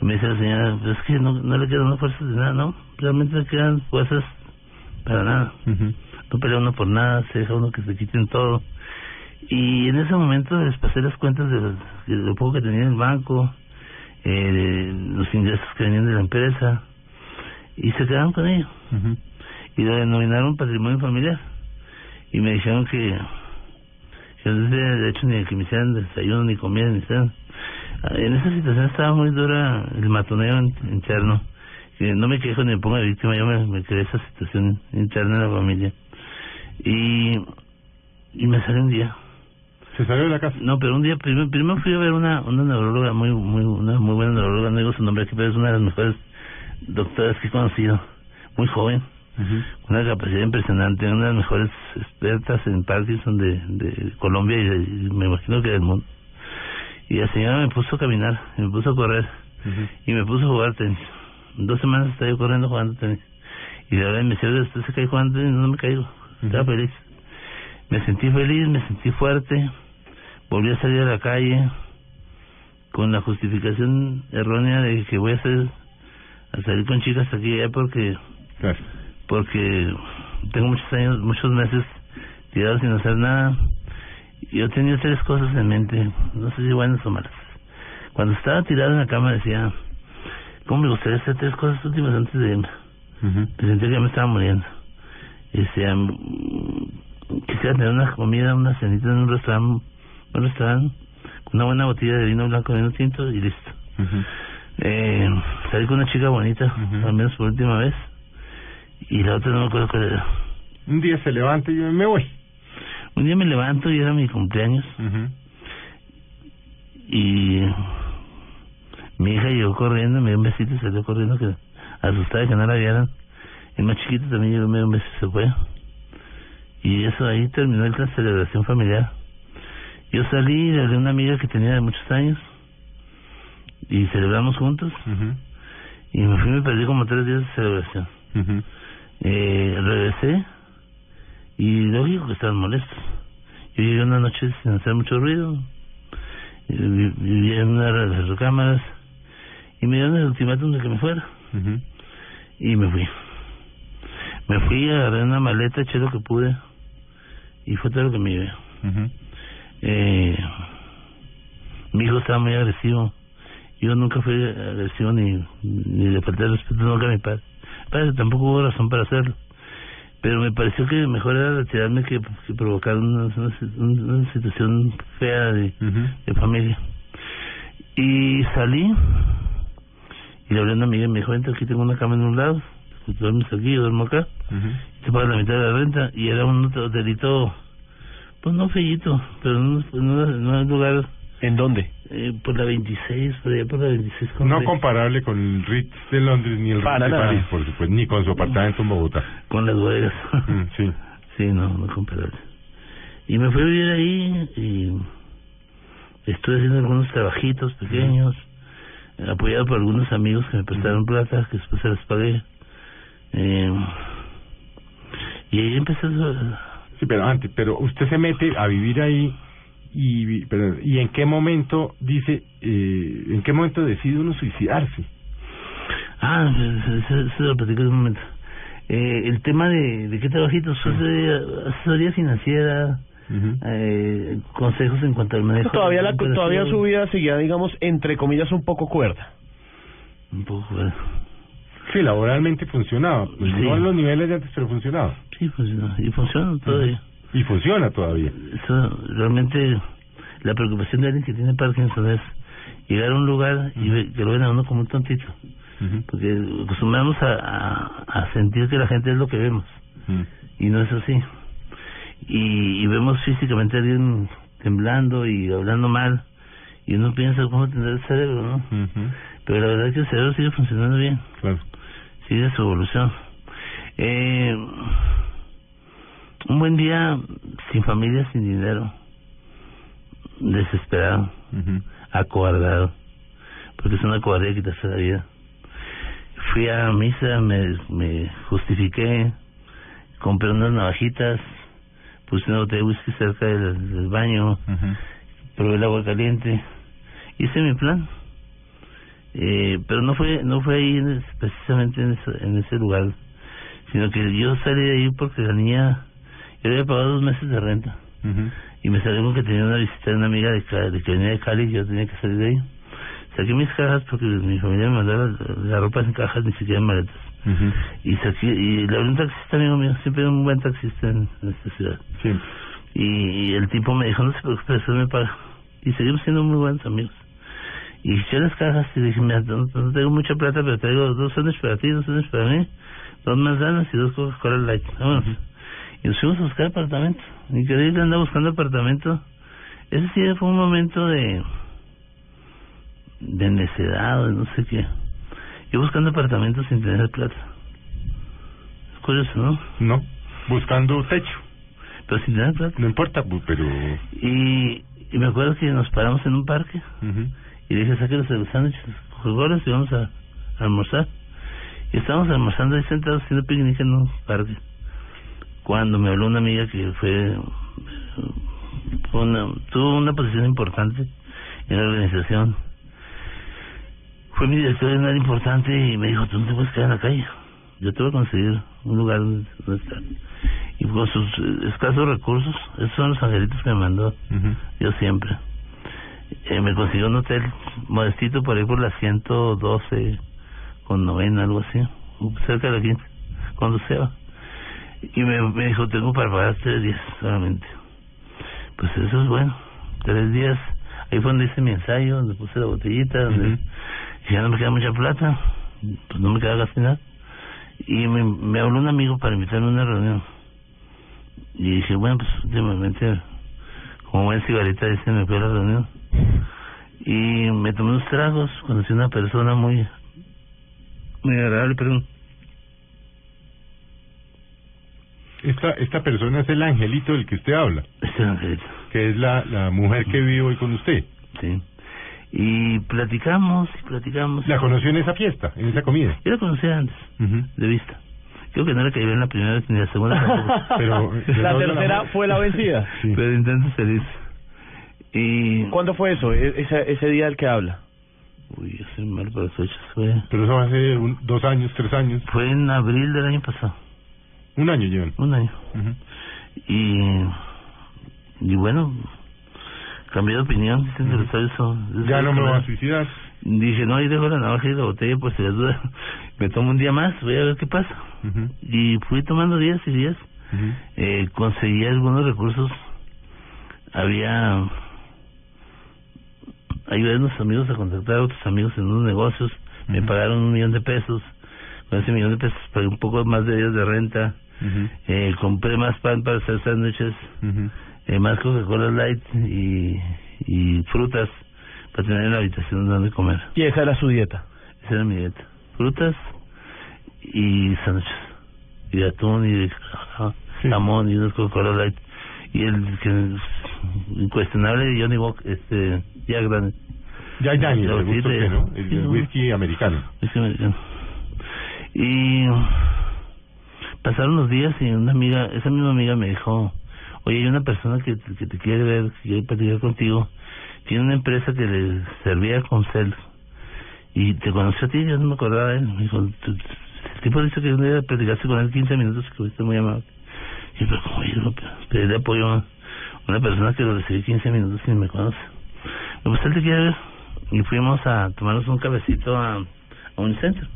Y me dice la señora, pues es que no, no le quedan fuerzas de nada, ¿no? Realmente le quedan fuerzas para nada. No pelea uno por nada, se deja uno que se quiten todo. Y en ese momento les pasé las cuentas de, los- de lo poco que tenía en el banco, eh, de los ingresos que venían de la empresa, y se quedaron con ello. Y lo denominaron patrimonio familiar. Y me dijeron que, que no tenía derecho ni a que me hicieran desayuno, ni comida, ni cena. En esa situación estaba muy dura el matoneo in- interno. Que no me quejo ni me pongo de víctima, yo me, me creé esa situación interna en la familia. Y, y me salió un día.
¿Se salió de la casa?
No, pero un día, primero, primero fui a ver una, una neuróloga muy, muy, una muy buena neuróloga, no digo su nombre aquí, pero es una de las mejores doctoras que he conocido, muy joven, una capacidad impresionante, una de las mejores expertas en Parkinson de, de Colombia y, de- y me imagino que del mundo. Y la señora me puso a caminar, me puso a correr, y me puso a jugar tenis. Dos semanas estaba yo corriendo jugando tenis. Y de verdad me decía, usted se cae jugando tenis, no me caigo. Estaba feliz. Me sentí feliz, me sentí fuerte. Volví a salir a la calle con la justificación errónea de que voy a hacer a salir con chicas aquí y allá porque porque tengo muchos años, muchos meses tirado sin hacer nada. Y Yo tenía tres cosas en mente, no sé si buenas o malas. Cuando estaba tirado en la cama decía, ¿cómo me gustaría hacer tres cosas últimas antes de irme? Me sentía que ya me estaba muriendo. Y decía, mm, quisiera tener una comida, una cenita en un restaurante, un restaurante, una buena botella de vino blanco, vino tinto y listo. Eh, salí con una chica bonita, al menos por última vez. Y la otra no me acuerdo cuál era.
Un día se levanta y yo me voy.
Un día me levanto y era mi cumpleaños. Y mi hija llegó corriendo, me dio un besito y salió corriendo, que asustada de que no la vieran. El más chiquito también llegó, me dio un beso y se fue. Y eso ahí terminó la celebración familiar. Yo salí, a una amiga que tenía de muchos años y celebramos juntos. Y me fui, me perdí como tres días de celebración. eh, regresé y lógico que estaban molestos. Yo llegué una noche sin hacer mucho ruido, eh, vi- vivía en una de las recámaras y me dieron el ultimátum de que me fuera. Y me fui. Me fui, agarré una maleta, eché lo que pude y fue todo lo que me llevé. eh, mi hijo estaba muy agresivo. Yo nunca fui agresivo ni, ni le falté el respeto nunca a mi padre. Padre, tampoco hubo razón para hacerlo. Pero me pareció que mejor era retirarme que, que provocar una, una, una situación fea de, de familia. Y salí y le hablé a una amiga y me dijo, vente, aquí tengo una cama en un lado, duermes aquí, yo duermo acá, te pagas la mitad de la renta y era un hotelito, pues no feíto, pero no, no, no es lugar...
¿En dónde?
Eh, por la 26, por allá por la 26. con
No comparable con el Ritz de Londres ni el Ritz de. París, por supuesto, ni con su apartamento en Bogotá.
Con las bodegas.
Mm, sí.
Sí, no, no comparable. Y me fui a vivir ahí y estuve haciendo algunos trabajitos pequeños, apoyado por algunos amigos que me prestaron plata, que después se las pagué. Eh, y ahí empecé a...
Sí, pero antes, pero usted se mete a vivir ahí y, pero, y en qué momento dice, eh, en qué momento decide uno suicidarse.
Ah, se, lo platico en un momento. Eh, el tema de, de qué trabajitos, asesoría, asesoría financiera, eh, consejos en cuanto al manejo.
Todavía, la, todavía su vida seguía, digamos, entre comillas, un poco cuerda.
Un poco cuerda.
Sí, laboralmente funcionaba. Pues
Sí.
No a los niveles de antes, pero funcionaba.
Sí, funciona. Y funciona todavía.
Y funciona todavía.
Eso, realmente, la preocupación de alguien que tiene Parkinson es llegar a un lugar y ve- que lo ven a uno como un tontito. Porque acostumbramos a, a, a sentir que la gente es lo que vemos. Y no es así. Y, y vemos físicamente a alguien temblando y hablando mal. Y uno piensa cómo tendrá el cerebro, ¿no? Pero la verdad es que el cerebro sigue funcionando bien.
Claro.
Sigue su evolución. Eh, un buen día sin familia, sin dinero, desesperado, acobardado, porque es una cobardía quitarse la vida. Fui a misa, me, me justifiqué, compré unas navajitas, puse una botella de whisky cerca del, del baño, probé el agua caliente, hice mi plan. Eh, pero no fue no fue ahí en precisamente en ese, en ese lugar, sino que yo salí de ahí porque la niña, yo le había pagado dos meses de renta y me salió con que tenía una visita de una amiga de, Ca- de que venía de Cali y yo tenía que salir de ahí. Saqué mis cajas porque mi familia me mandaba la, la ropa en cajas, ni siquiera en maletas. Y saqué, y le hablé un taxista amigo mío, siempre un buen taxista en, en esta ciudad. Y, y el tipo me dijo, no se preocupe, eso me paga. Y seguimos siendo muy buenos amigos. Y eché las cajas y dije, mira, no, no tengo mucha plata, pero traigo dos sándwiches para ti, dos sándwiches para mí, dos manzanas y dos Coca-Cola Light. Vámonos. Y nos fuimos a buscar apartamento. Y que ahí andaba buscando apartamento. Ese sí fue un momento de de necedad, o de no sé qué. Yo buscando apartamento sin tener plata. Es curioso, ¿no?
No, buscando techo.
Pero sin tener plata.
No importa, pero...
Y, y me acuerdo que nos paramos en un parque y le dije, sáquenos los sándwiches, y vamos a, a almorzar. Y estábamos almorzando ahí sentados haciendo picnic en un parque. Cuando me habló una amiga que fue una, tuvo una posición importante en la organización. Fue mi director de nada importante y me dijo, tú no te puedes quedar en la calle. Yo te voy a conseguir un lugar donde, estar. Y con sus eh, escasos recursos, esos son los angelitos que me mandó. Yo siempre. Eh, me consiguió un hotel modestito por ahí por la 112 con novena, algo así, cerca de la 15, cuando se va. Y me, me dijo, tengo para pagar tres días solamente. Pues eso es bueno, tres días. Ahí fue donde hice mi ensayo, donde puse la botellita, donde ya no me queda mucha plata, pues no me queda nada. Y me, me habló un amigo para invitarme a una reunión. Y dije, bueno, pues últimamente, como buen cigarrita, dice, me fui a la reunión. Y me tomé unos tragos, conocí a una persona muy, muy agradable, perdón.
Esta, esta persona es el angelito del que usted habla.
Este angelito.
Que es la, la mujer que vive hoy con usted.
Sí. Y platicamos, y platicamos.
¿La conoció en esa fiesta, en esa comida?
Yo la conocía antes, de vista. Creo que no la caí en la primera vez ni la segunda tampoco.
Pero,
La tercera fue la vencida.
Pero intento feliz. Y...
¿Cuándo fue eso? E- ese, ese día del que habla.
Uy, yo soy mal para las fechas. Fue,
Pero eso hace un- dos años, tres años.
fue en abril del año pasado.
Un año llevan.
Un año. Y, y bueno, cambié de opinión. Son-
Ya no me voy a suicidar.
Dije, no, ahí dejo la navaja y la botella, pues si las dudas. Me tomo un día más, voy a ver qué pasa. Y fui tomando días y días. eh, conseguí algunos recursos. Había. Ayudé a unos amigos a contactar a otros amigos en unos negocios. Me pagaron un millón de pesos. Con ese millón de pesos pagué un poco más de días de renta. eh, compré más pan para hacer sándwiches. Eh, más Coca-Cola Light y, y frutas para tener en la habitación donde comer.
Y esa era su dieta.
Esa era mi dieta. Frutas y sándwiches. Y atún y de ja- jamón y unos Coca-Cola Light. Y el que es incuestionable Johnny Walker, este, Jack Daniels.
Jack
sí, sí,
El, el
¿no?
whisky americano.
Whisky americano. Y pasaron los días y una amiga, esa misma amiga me dijo, oye, hay una persona que, que te quiere ver, que quiere platicar contigo, tiene una empresa que le servía con cel y te conoció a ti, yo no me acordaba de él, me dijo, "Tú- el tipo dice que un día platicaste con él 15 minutos que fuiste muy amable. Y yo, pero como yo pedirle apoyo a una persona que lo recibí 15 minutos y me conoce. Me él te quiere ver. Y fuimos a tomarnos un cabecito a, a un centro.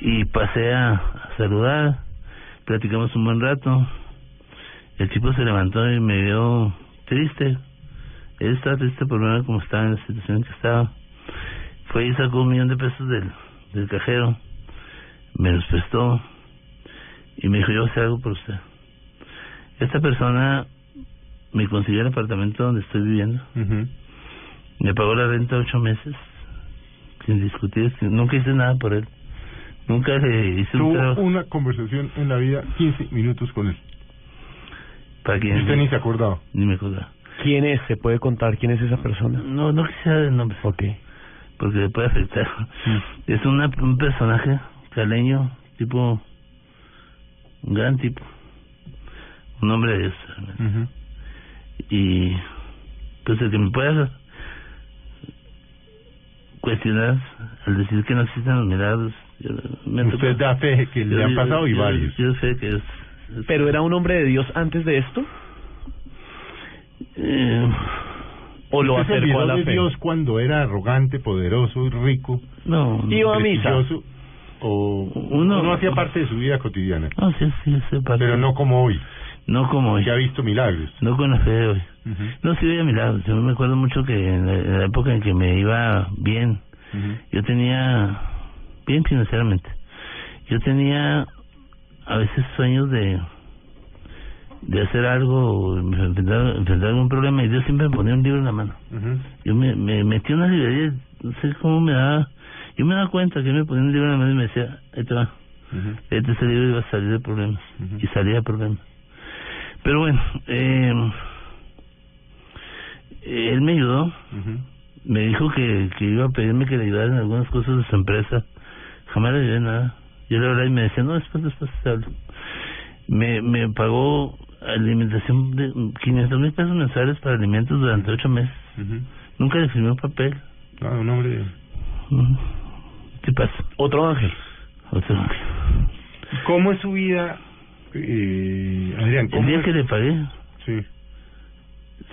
Y pasé a, a saludar, platicamos un buen rato. El tipo se levantó y me vio triste. Él estaba triste por ver cómo estaba en la situación en que estaba. Fue y sacó un millón de pesos del, del cajero. Me los prestó. Y me dijo, yo hacer algo por usted. Esta persona me consiguió el apartamento donde estoy viviendo. Me pagó la renta ocho meses. Sin discutir. sin- nunca hice nada por él. Nunca le hice un
Tuvo
trabajo.
una conversación en la vida 15 minutos con él.
Para
Y usted ni se acordaba.
Ni me acordaba.
¿Quién es? ¿Se puede contar quién es esa persona?
No, no quisiera el nombre.
Ok.
Porque le puede afectar. Es una, un personaje caleño, tipo. Un gran tipo. Un hombre de Dios. realmente. Y. Pues el que me pueda cuestionar al decir que no existen los milagros. yo- me
Usted da fe que le
yo-
han
yo-
pasado y
yo-
varios.
Yo sé que es.
¿Pero era un hombre de Dios antes de esto?
Eh,
¿O lo
¿Usted se
acercó a la
de
fe?
Dios cuando era arrogante, poderoso y rico?
No.
Iba a misa.
¿O
Uno-
no hacía parte de su vida cotidiana?
No, sí, sí, sí, parte-
Pero no como hoy,
No como hoy.
que ha visto milagros.
No con la fe de hoy. No, sí veía milagros. Yo me acuerdo mucho que en la, en la época en que me iba bien, yo tenía, bien financieramente, yo tenía a veces sueños de de hacer algo, enfrentar, enfrentar algún problema, y Dios siempre me ponía un libro en la mano. Yo me, me metí en una librería, no sé cómo me daba, yo me daba cuenta que él me ponía un libro en la mano y me decía, ahí te va, este ese libro iba a salir de problemas, y salía de problemas. Pero bueno, eh, él me ayudó, me dijo que, que iba a pedirme que le ayudara en algunas cosas de su empresa. Jamás le ayudé nada. Yo le hablaba y me decía, no, después, después te hablo. Me, me pagó alimentación de 500 mil pesos mensuales para alimentos durante ocho meses. Nunca le firmé un papel.
Ah, un hombre...
¿Qué pasa?
Otro ángel.
Otro ángel.
¿Cómo es su vida, eh, Adrián?
El
¿Cómo
día
es?
que le pagué,
Sí.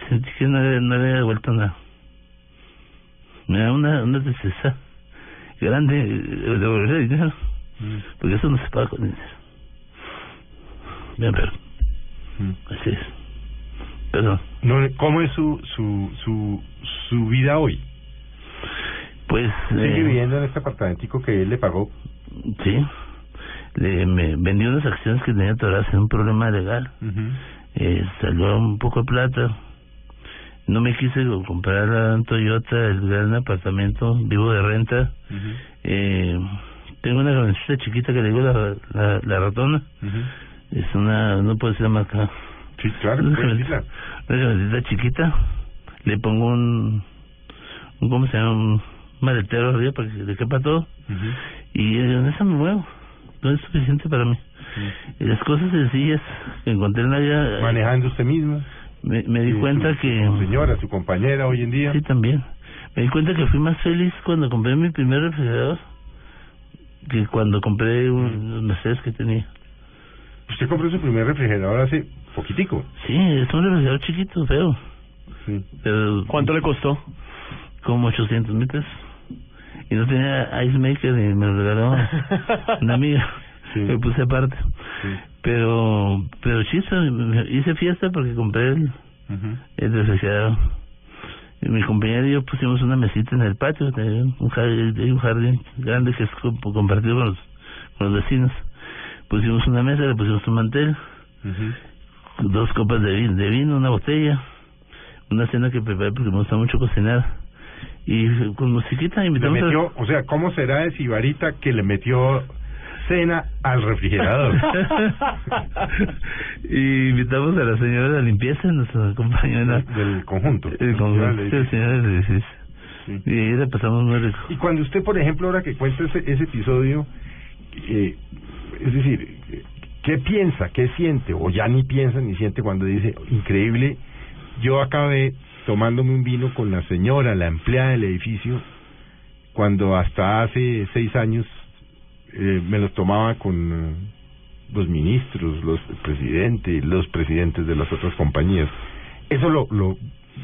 sentí que no, le- no le había devuelto nada. Me da una, una tristeza grande eh, devolver el dinero, porque eso no se paga con dinero. Bien, pero. Así es. Perdón.
No, ¿Cómo es su, su, su, su vida hoy?
Pues.
¿Sigue
eh,
viviendo en este apartamentico que él le pagó?
Sí. Le, me vendí unas acciones que tenía atoradas en un problema legal. eh, salió un poco de plata. No me quise comprar un Toyota, el gran apartamento, vivo de renta. eh, tengo una camioneta chiquita que le digo la, la, la ratona. Es una, no puedo decir la marca.
Sí, claro,
Una
puede
camioneta, una camioneta chiquita. Le pongo un, un, ¿cómo se llama? Un maletero arriba para que le quepa todo. Y eh, en esa me muevo. No es suficiente para mí. Y las cosas sencillas que encontré en la vida. eh,
Manejando usted misma.
Me, me di cuenta
su-
que.
Su señora, su compañera hoy en día.
Sí, también. Me di cuenta que fui más feliz cuando compré mi primer refrigerador que cuando compré un- los Mercedes que tenía.
Usted compró su primer refrigerador hace poquitico.
Sí, es un refrigerador chiquito, feo.
Sí.
Pero,
¿Cuánto le costó?
Como 800 mil pesos. Y no tenía ice maker y me lo regaló una amiga. Me puse aparte. Pero, pero sí, hice fiesta porque compré el, el refrigerador. Y mi compañero y yo pusimos una mesita en el patio, de un jardín, de un jardín grande que es co- compartido con los, con los vecinos. Pusimos una mesa, le pusimos un mantel, dos copas de vino, de vino, una botella, una cena que preparé porque me gusta mucho cocinar. Y con musiquita
Le
invitamos a...
metió, o sea, ¿cómo será de Sibarita que le metió cena al refrigerador?
y invitamos a la señora de la limpieza, nuestra compañera
del conjunto.
El conjunto,
Señora del
sí. Y ahí la pasamos muy rico.
Y cuando usted, por ejemplo, ahora que cuenta ese, ese episodio, eh, es decir, ¿qué piensa, qué siente, o ya ni piensa ni siente cuando dice, increíble, yo acabé tomándome un vino con la señora, la empleada del edificio, cuando hasta hace seis años eh, me los tomaba con eh, los ministros, los presidentes, los presidentes de las otras compañías. Eso lo, lo,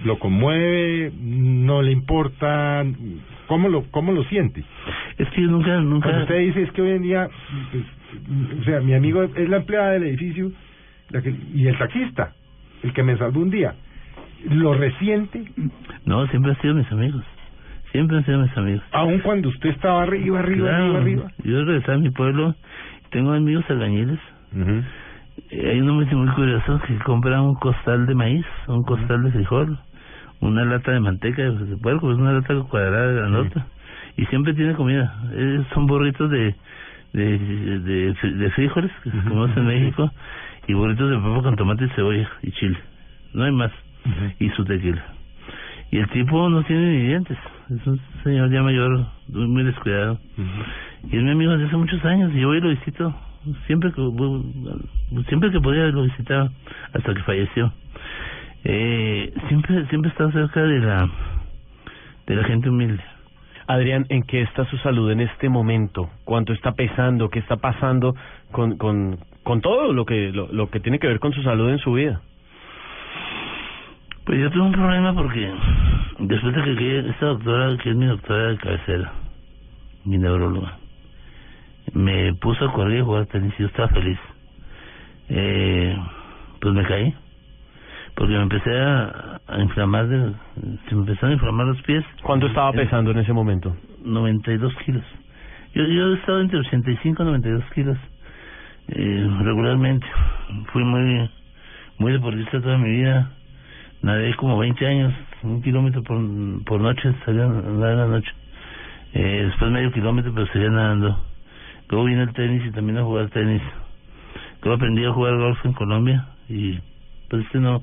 lo conmueve, no le importa, ¿cómo lo, cómo lo siente?
Es que yo nunca, nunca...
Cuando usted dice es que hoy en día, pues, o sea, mi amigo es la empleada del edificio la que, y el taxista, el que me salvó un día, ¿lo resiente?
No, siempre han sido mis amigos. Siempre han sido mis amigos.
Aun cuando usted estaba arriba, arriba,
Claro,
arriba, arriba.
Yo regresaba a mi pueblo, tengo amigos albañiles. Eh, Hay un hombre muy curioso que compra un costal de maíz, un costal de frijol, una lata de manteca de puerco, es una lata cuadrada grandota. Y siempre tiene comida. Eh, son burritos de, de, de, fri- de frijoles que se comemos en México y burritos de papa con tomate y cebolla y chile. No hay más. Y su tequila. Y el tipo no tiene ni dientes. Es un señor ya mayor, muy, descuidado. Y es mi amigo desde hace muchos años. Y yo voy y lo visito. Siempre que, siempre que podía lo visitaba. Hasta que falleció. Eh, siempre siempre he estado cerca de la, de la gente humilde.
Adrián, ¿en qué está su salud en este momento? ¿Cuánto está pesando? ¿Qué está pasando con, con, con todo lo que, lo, lo que tiene que ver con su salud en su vida?
Pues yo tuve un problema porque después de que esta doctora, que es mi doctora de cabecera, mi neuróloga, me puso a correr y jugar tenis y yo estaba feliz. Eh, pues me caí. Porque me empecé a, a inflamar, de, se me empezaron a inflamar los pies.
¿Cuánto estaba
Eh,
pesando en ese momento?
92 kilos. Yo, yo he estado entre 85 y 92 kilos eh, regularmente. Fui muy muy deportista toda mi vida. Nadé como 20 años, un kilómetro por, por noche, salía a nadar en la noche. Eh, después medio kilómetro, pero seguía nadando. Luego vine al tenis y también a jugar tenis. Luego aprendí a jugar golf en Colombia y pues este no,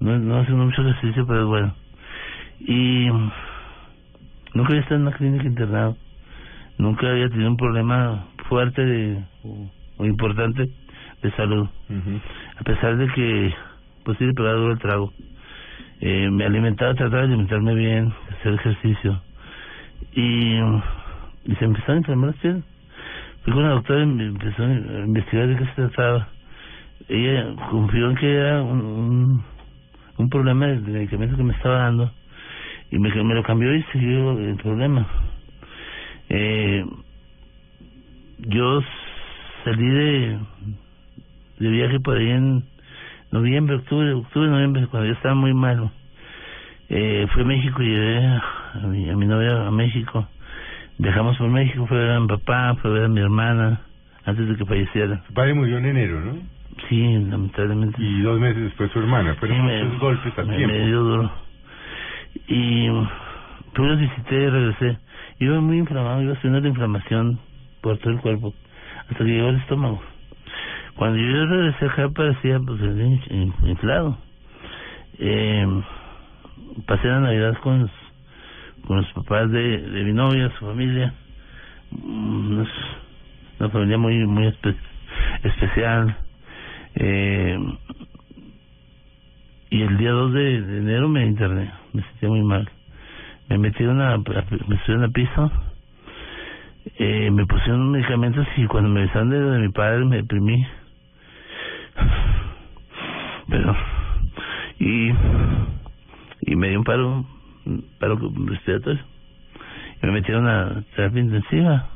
no, no hace mucho ejercicio, pero es bueno. Y nunca había estado en una clínica internado. Nunca había tenido un problema fuerte de, o, o importante de salud. A pesar de que, pues sí, le pegaba duro el trago. Eh, me alimentaba, trataba de alimentarme bien, hacer ejercicio. Y, se empezaron a piernas. Fui con la doctora y me empezó a investigar de qué se trataba. Ella confió en que era un, problema de medicamento que me estaba dando y me, me lo cambió y siguió el problema. Eh, yo salí de, de viaje por ahí en noviembre, octubre, octubre, noviembre, cuando yo estaba muy malo. Eh, fui a México y llevé a mi, a mi novia a México. Viajamos por México, fue a ver a mi papá, fue a ver a mi hermana, antes de que falleciera.
Su padre murió en enero, ¿no?
Sí, lamentablemente.
Y dos meses después su hermana. Fueron
Sí, me-
muchos golpes al
me,
tiempo.
me dio duro. Y pues los visité y regresé. Iba muy inflamado, iba haciendo la inflamación por todo el cuerpo, hasta que llegó al estómago. Cuando yo regresé acá parecía pues in- in- inflado. Eh, pasé la Navidad con los, con los papás de, mi novia, su familia. Mm, Una, una familia muy muy espe- especial. Eh, y el día 2 de, enero me interné, me sentía muy mal. Me metieron a, me subieron a piso, eh, me pusieron medicamentos y cuando me besaron de mi padre me deprimí. Pero y y me dio un paro un paro respiratorio. Y me metieron a terapia intensiva.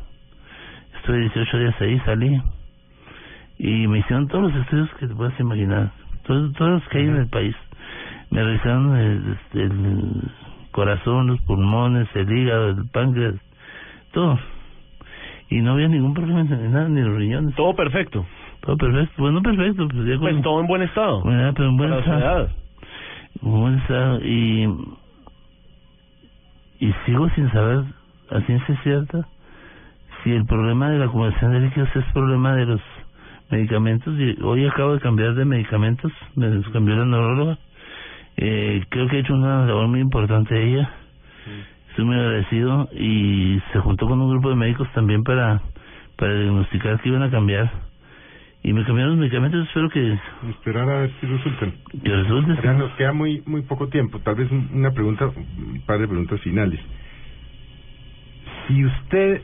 Estuve 18 días ahí salí. Y me hicieron todos los estudios que te puedas imaginar. Todos, todos los que hay en el país. Me revisaron el, este, el corazón los pulmones el hígado el páncreas todo. Y no había ningún problema en nada ni los riñones.
Todo perfecto.
Todo perfecto bueno perfecto pues, ya
Pues
con-
todo en buen estado.
bueno, pero en buen estado. En buen estado. Y, y sigo sin saber a ciencia cierta si el problema de la acumulación de líquidos es problema de los medicamentos. Y hoy acabo de cambiar de medicamentos, me cambió la neuróloga. Eh, creo que ha hecho una labor muy importante ella. Estoy muy agradecido y se juntó con un grupo de médicos también para, para diagnosticar que iban a cambiar. Y me cambiaron los medicamentos, espero que,
Esperar a ver si resultan.
que resulte.
Ya nos queda muy muy poco tiempo. Tal vez un- una pregunta, un par de preguntas finales. Si usted,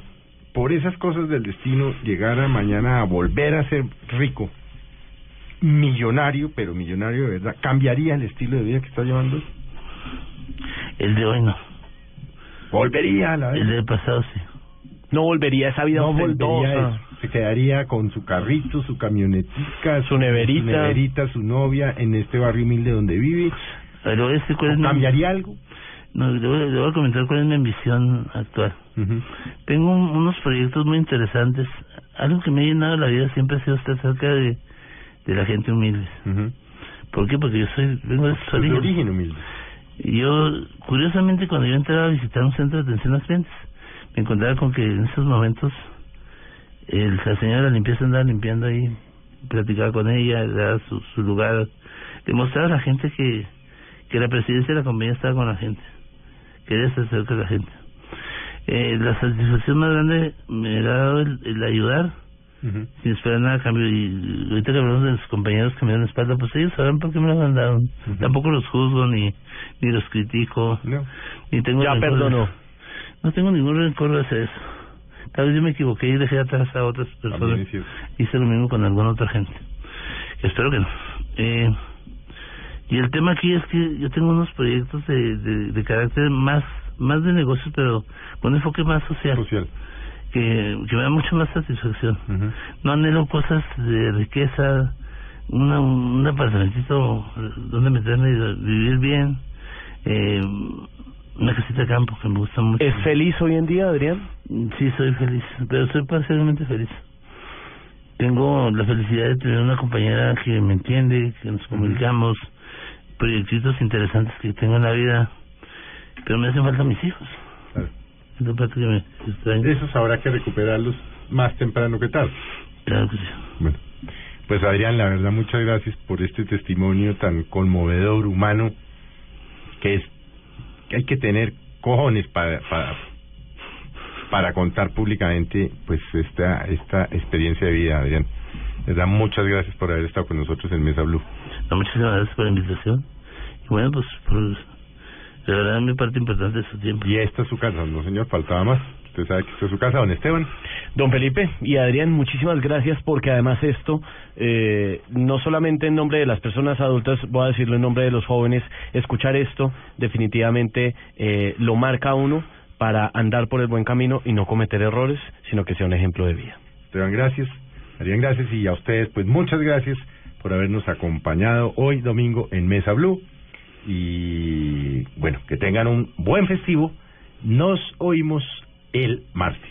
por esas cosas del destino, llegara mañana a volver a ser rico, millonario, pero millonario de verdad, ¿cambiaría el estilo de vida que está llevando?
El de hoy no.
¿Volvería a la
El del pasado sí.
No volvería a esa vida
no volvería a eso. Se quedaría con su carrito, su camionetica,
Su neverita.
su, neverita, su novia en este barrio humilde donde vive.
Pero este, ¿cuál es mi-
¿Cambiaría algo?
No, le voy, a comentar cuál es mi ambición actual. Tengo un- unos proyectos muy interesantes. Algo que me ha llenado la vida siempre ha sido estar cerca de, de la gente humilde. ¿Por qué? Porque yo soy vengo de orígenes.
origen humilde.
Yo, curiosamente, cuando yo entraba a visitar un centro de atención a clientes, me encontraba con que en esos momentos el, la señora de la limpieza andaba limpiando ahí, platicaba con ella, le daba su, su lugar, le mostraba a la gente que, que la presidencia de la compañía estaba con la gente, quería estar cerca de la gente. Eh, la satisfacción más grande me ha dado el, el ayudar sin esperar nada a cambio. Y ahorita que hablamos de los compañeros que me dan la espalda, pues ellos saben por qué me lo mandaron. Tampoco los juzgo ni ni los critico. Ni tengo
Ya perdonó.
No tengo ningún rencor hacia eso. Tal vez yo me equivoqué y dejé atrás a otras personas. Hice lo mismo con alguna otra gente. Espero que no. Eh, y el tema aquí es que yo tengo unos proyectos de, de, de carácter más más de negocios, pero con enfoque más social. Que, que me da mucho más satisfacción. No anhelo cosas de riqueza, una, un apartamentito donde meterme y vivir bien, eh, una casita de campo que me gusta mucho.
¿Es feliz hoy en día, Adrián?
Sí, soy feliz, pero soy parcialmente feliz. Tengo la felicidad de tener una compañera que me entiende, que nos comunicamos, proyectitos interesantes que tengo en la vida, pero me hacen falta mis hijos. Es la parte que me extraña.
Esos habrá que recuperarlos más temprano que tarde.
Claro que sí.
Bueno, pues Adrián, la verdad, muchas gracias por este testimonio tan conmovedor, humano, que es hay que tener cojones para para para contar públicamente pues esta esta experiencia de vida, Adrián. Les da muchas gracias por haber estado con nosotros en Mesa Blue.
No, muchísimas gracias por la invitación. Y bueno, pues por regalarme parte importante de su tiempo.
Y esta es su casa, no señor, faltaba más. Usted sabe que esta es su casa, don Esteban.
Don Felipe y Adrián, muchísimas gracias porque además esto, eh, no solamente en nombre de las personas adultas, voy a decirlo en nombre de los jóvenes, escuchar esto definitivamente eh, lo marca a uno para andar por el buen camino y no cometer errores, sino que sea un ejemplo de vida.
Esteban, gracias. Adrián, gracias. Y a ustedes, pues muchas gracias por habernos acompañado hoy domingo en Mesa Blue. Y bueno, que tengan un buen festivo. Nos oímos el martes.